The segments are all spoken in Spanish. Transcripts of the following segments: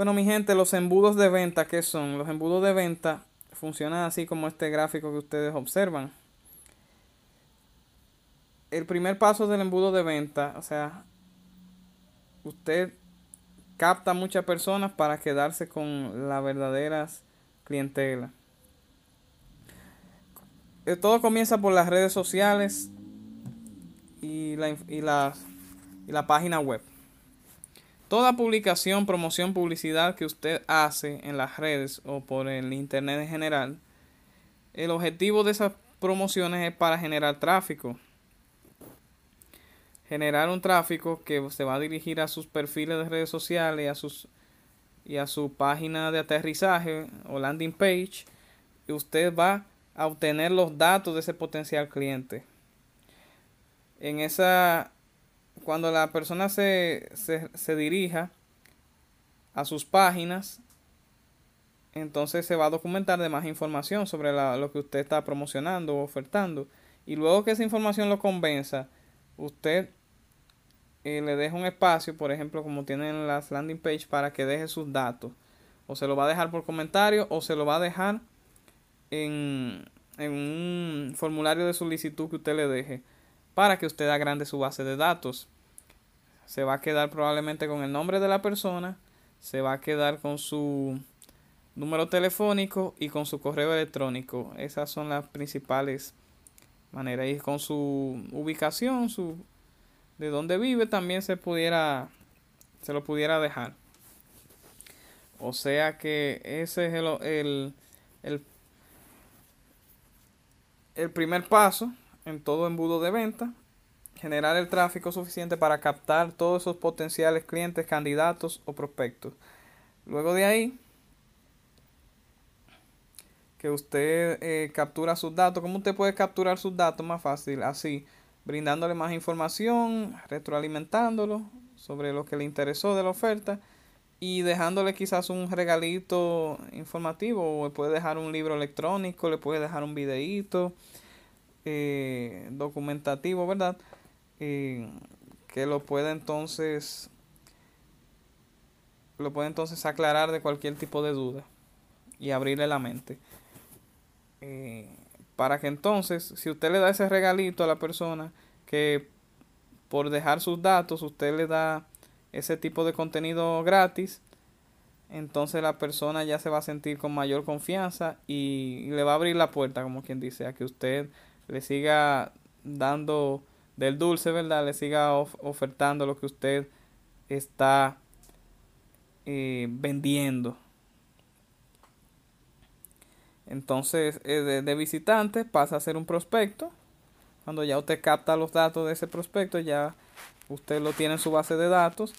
Bueno, mi gente, los embudos de venta, ¿qué son? Los embudos de venta funcionan así como este gráfico que ustedes observan. El primer paso del embudo de venta, o sea, usted capta muchas personas para quedarse con las verdaderas clientela. Eh, todo comienza por las redes sociales y la, y la página web. Toda publicación, promoción, publicidad que usted hace en las redes o por el internet en general, el objetivo de esas promociones es para generar tráfico. Generar un tráfico que se va a dirigir a sus perfiles de redes sociales a, sus, y a su página de aterrizaje o landing page. Y usted va a obtener los datos de ese potencial cliente. En esa cuando la persona se, se, dirija a sus páginas, entonces se va a documentar de más información sobre lo que usted está promocionando o ofertando. Y luego que esa información lo convenza, usted eh, le deja un espacio, por ejemplo, como tienen las landing page, para que deje sus datos. O se lo va a dejar por comentario o se lo va a dejar en, en un formulario de solicitud que usted le deje para que usted agrande su base de datos. Se va a quedar probablemente con el nombre de la persona, se va a quedar con su número telefónico y con su correo electrónico. Esas son las principales maneras. Y con su ubicación, su de dónde vive también se pudiera se lo pudiera dejar. O sea que ese es el, el, el, el primer paso en todo embudo de venta, generar el tráfico suficiente para captar todos esos potenciales clientes, candidatos o prospectos. Luego de ahí, que usted eh, captura sus datos. ¿Cómo usted puede capturar sus datos más fácil? Así, brindándole más información, retroalimentándolo sobre lo que le interesó de la oferta y dejándole quizás un regalito informativo o puede dejar un libro electrónico, le puede dejar un videíto eh, documentativo, ¿verdad? Eh, que lo pueda entonces lo puede entonces aclarar de cualquier tipo de duda y abrirle la mente. Eh, para que entonces, si usted le da ese regalito a la persona, que por dejar sus datos usted le da ese tipo de contenido gratis, entonces la persona ya se va a sentir con mayor confianza y le va a abrir la puerta, como quien dice, a que usted le siga dando del dulce, ¿verdad? Le siga ofertando lo que usted está eh, vendiendo. Entonces, eh, de, de, visitante pasa a ser un prospecto. Cuando ya usted capta los datos de ese prospecto, ya usted lo tiene en su base de datos.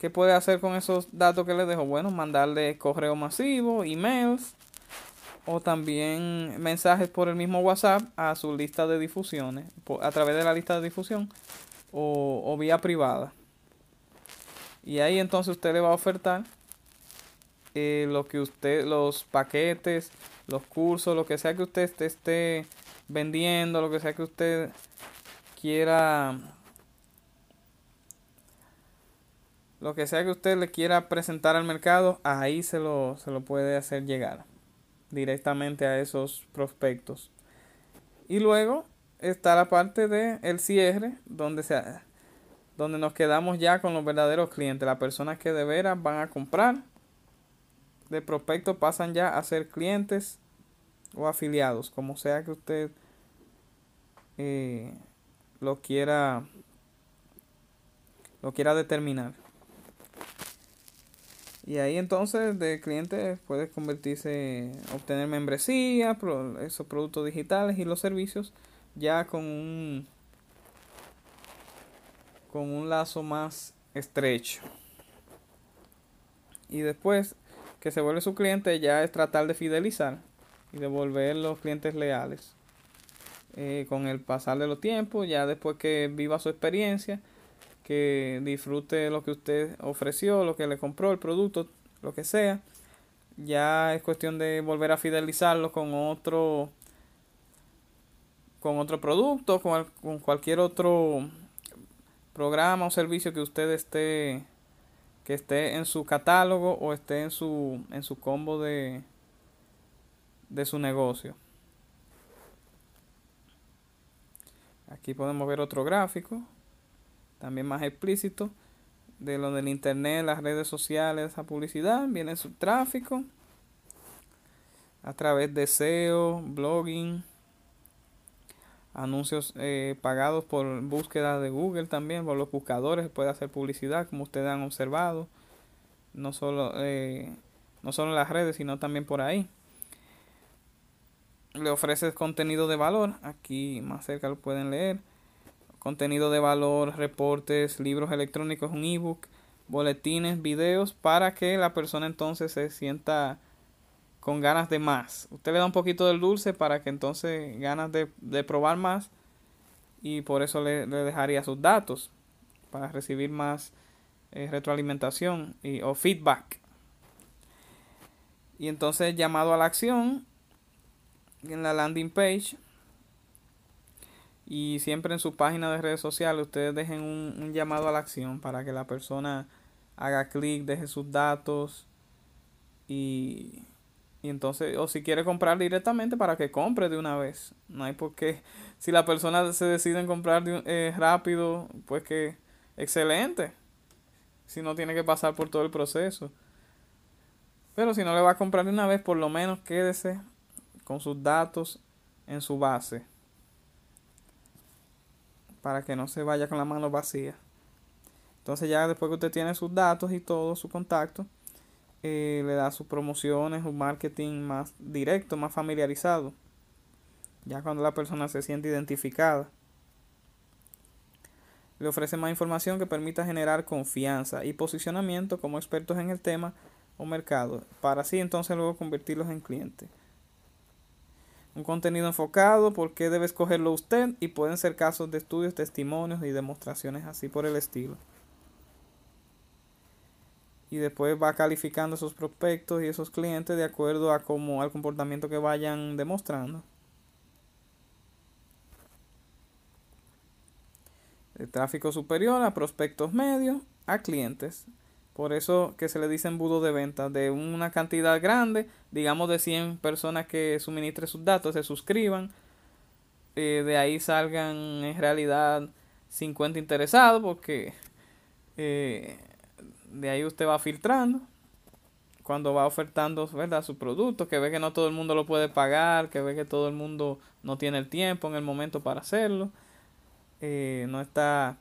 ¿Qué puede hacer con esos datos que le dejo? Bueno, mandarle correo masivo, emails, o también mensajes por el mismo WhatsApp a su lista de difusiones, a través de la lista de difusión o, vía privada. Y ahí entonces usted le va a ofertar eh, lo que usted, los paquetes, los cursos, lo que sea que usted esté vendiendo, lo que sea que usted quiera, lo que sea que usted le quiera presentar al mercado, ahí se lo, se lo puede hacer llegar directamente a esos prospectos. Y luego está la parte de el cierre, donde se donde nos quedamos ya con los verdaderos clientes, las personas que de veras van a comprar. De prospecto pasan ya a ser clientes o afiliados, como sea que usted eh, lo quiera lo quiera determinar. Y ahí entonces de cliente puede convertirse, obtener membresía, esos productos digitales y los servicios ya con un con un lazo más estrecho. Y después que se vuelve su cliente ya es tratar de fidelizar y devolver los clientes leales. Eh, con el pasar de los tiempos, ya después que viva su experiencia, que disfrute lo que usted ofreció, lo que le compró, el producto, lo que sea, ya es cuestión de volver a fidelizarlo con otro con otro producto, con, con cualquier otro programa o servicio que usted esté que esté en su catálogo o esté en su en su combo de de su negocio. Aquí podemos ver otro gráfico, también más explícito, de lo del internet, las redes sociales, esa publicidad, viene su tráfico a través de SEO, blogging, anuncios eh, pagados por búsqueda de Google también, por los buscadores, puede hacer publicidad como ustedes han observado, no solo, eh, no solo en las redes, sino también por ahí. Le ofreces contenido de valor, aquí más cerca lo pueden leer, contenido de valor, reportes, libros electrónicos, un ebook, boletines, videos, para que la persona entonces se sienta con ganas de más. Usted le da un poquito del dulce para que entonces ganas de, de probar más y por eso le, dejaría sus datos para recibir más eh, retroalimentación y, o feedback. Y entonces llamado a la acción en la landing page y siempre en su página de redes sociales ustedes dejen un, llamado a la acción para que la persona haga clic, deje sus datos y, y entonces, o si quiere comprar directamente para que compre de una vez. No hay por qué, si la persona se decide en comprar eh, rápido, pues que excelente. Si no tiene que pasar por todo el proceso. Pero si no le va a comprar de una vez, por lo menos quédese con sus datos en su base para que no se vaya con la mano vacía. Entonces ya después que usted tiene sus datos y todo, su contacto, eh, le da sus promociones, un marketing más directo, más familiarizado. Ya cuando la persona se siente identificada. Le ofrece más información que permita generar confianza y posicionamiento como expertos en el tema o mercado, para así entonces luego convertirlos en clientes un contenido enfocado, por qué debe escogerlo usted y pueden ser casos de estudios, testimonios y demostraciones así por el estilo. Y después va calificando esos prospectos y esos clientes de acuerdo a cómo al comportamiento que vayan demostrando. El tráfico superior a prospectos medios a clientes. Por eso que se le dice embudo de venta de una cantidad grande, digamos de 100 personas que suministren sus datos, se suscriban. Eh, de ahí salgan en realidad 50 interesados porque eh, de ahí usted va filtrando cuando va ofertando ¿verdad? su producto, que ve que no todo el mundo lo puede pagar, que ve que todo el mundo no tiene el tiempo en el momento para hacerlo, eh, no está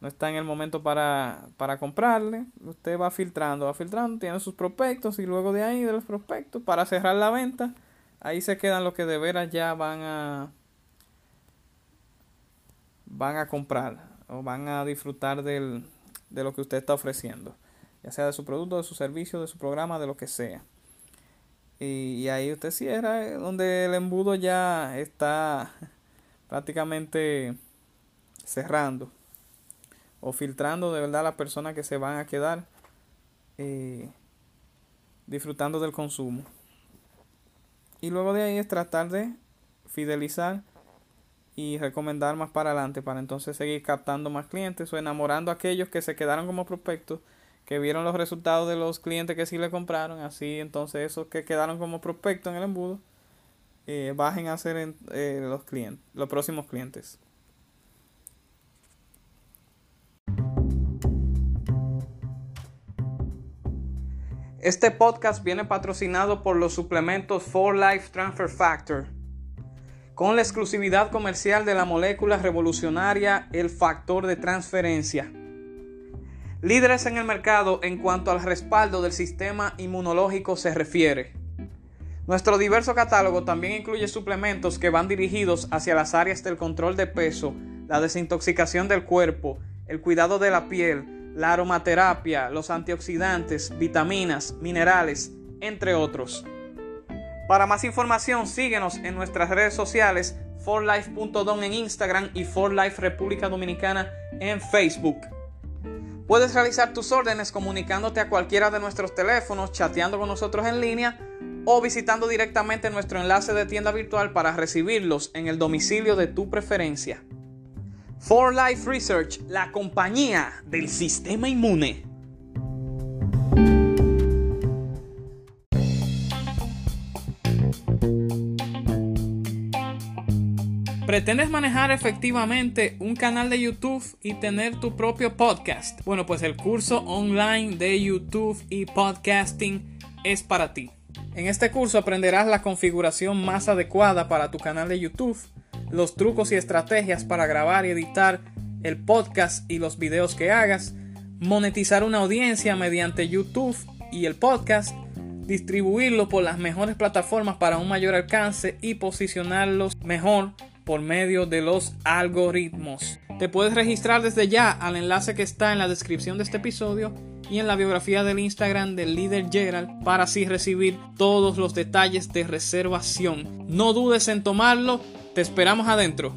no está en el momento para, para comprarle, usted va filtrando, va filtrando, tiene sus prospectos y luego de ahí de los prospectos para cerrar la venta, ahí se quedan los que de veras ya van a van a comprar o van a disfrutar del, de lo que usted está ofreciendo, ya sea de su producto, de su servicio, de su programa, de lo que sea. Y, y ahí usted cierra, eh, donde el embudo ya está prácticamente cerrando o filtrando de verdad las personas que se van a quedar eh, disfrutando del consumo. Y luego de ahí es tratar de fidelizar y recomendar más para adelante para entonces seguir captando más clientes o enamorando a aquellos que se quedaron como prospectos, que vieron los resultados de los clientes que sí le compraron, así entonces esos que quedaron como prospectos en el embudo eh, bajen a ser eh, los clientes, los próximos clientes. Este podcast viene patrocinado por los suplementos For Life Transfer Factor, con la exclusividad comercial de la molécula revolucionaria el factor de transferencia. Líderes en el mercado en cuanto al respaldo del sistema inmunológico se refiere. Nuestro diverso catálogo también incluye suplementos que van dirigidos hacia las áreas del control de peso, la desintoxicación del cuerpo, el cuidado de la piel, la aromaterapia, los antioxidantes, vitaminas, minerales, entre otros. Para más información, síguenos en nuestras redes sociales forlife.don en Instagram y forlife República Dominicana en Facebook. Puedes realizar tus órdenes comunicándote a cualquiera de nuestros teléfonos, chateando con nosotros en línea o visitando directamente nuestro enlace de tienda virtual para recibirlos en el domicilio de tu preferencia. For Life Research, la compañía del sistema inmune. ¿Pretendes manejar efectivamente un canal de YouTube y tener tu propio podcast? Bueno, pues el curso online de YouTube y podcasting es para ti. En este curso aprenderás la configuración más adecuada para tu canal de YouTube, los trucos y estrategias para grabar y editar el podcast y los videos que hagas, monetizar una audiencia mediante YouTube y el podcast, distribuirlo por las mejores plataformas para un mayor alcance y posicionarlos mejor por medio de los algoritmos. Te puedes registrar desde ya al enlace que está en la descripción de este episodio y en la biografía del Instagram del líder Gerald para así recibir todos los detalles de reservación. No dudes en tomarlo, te esperamos adentro.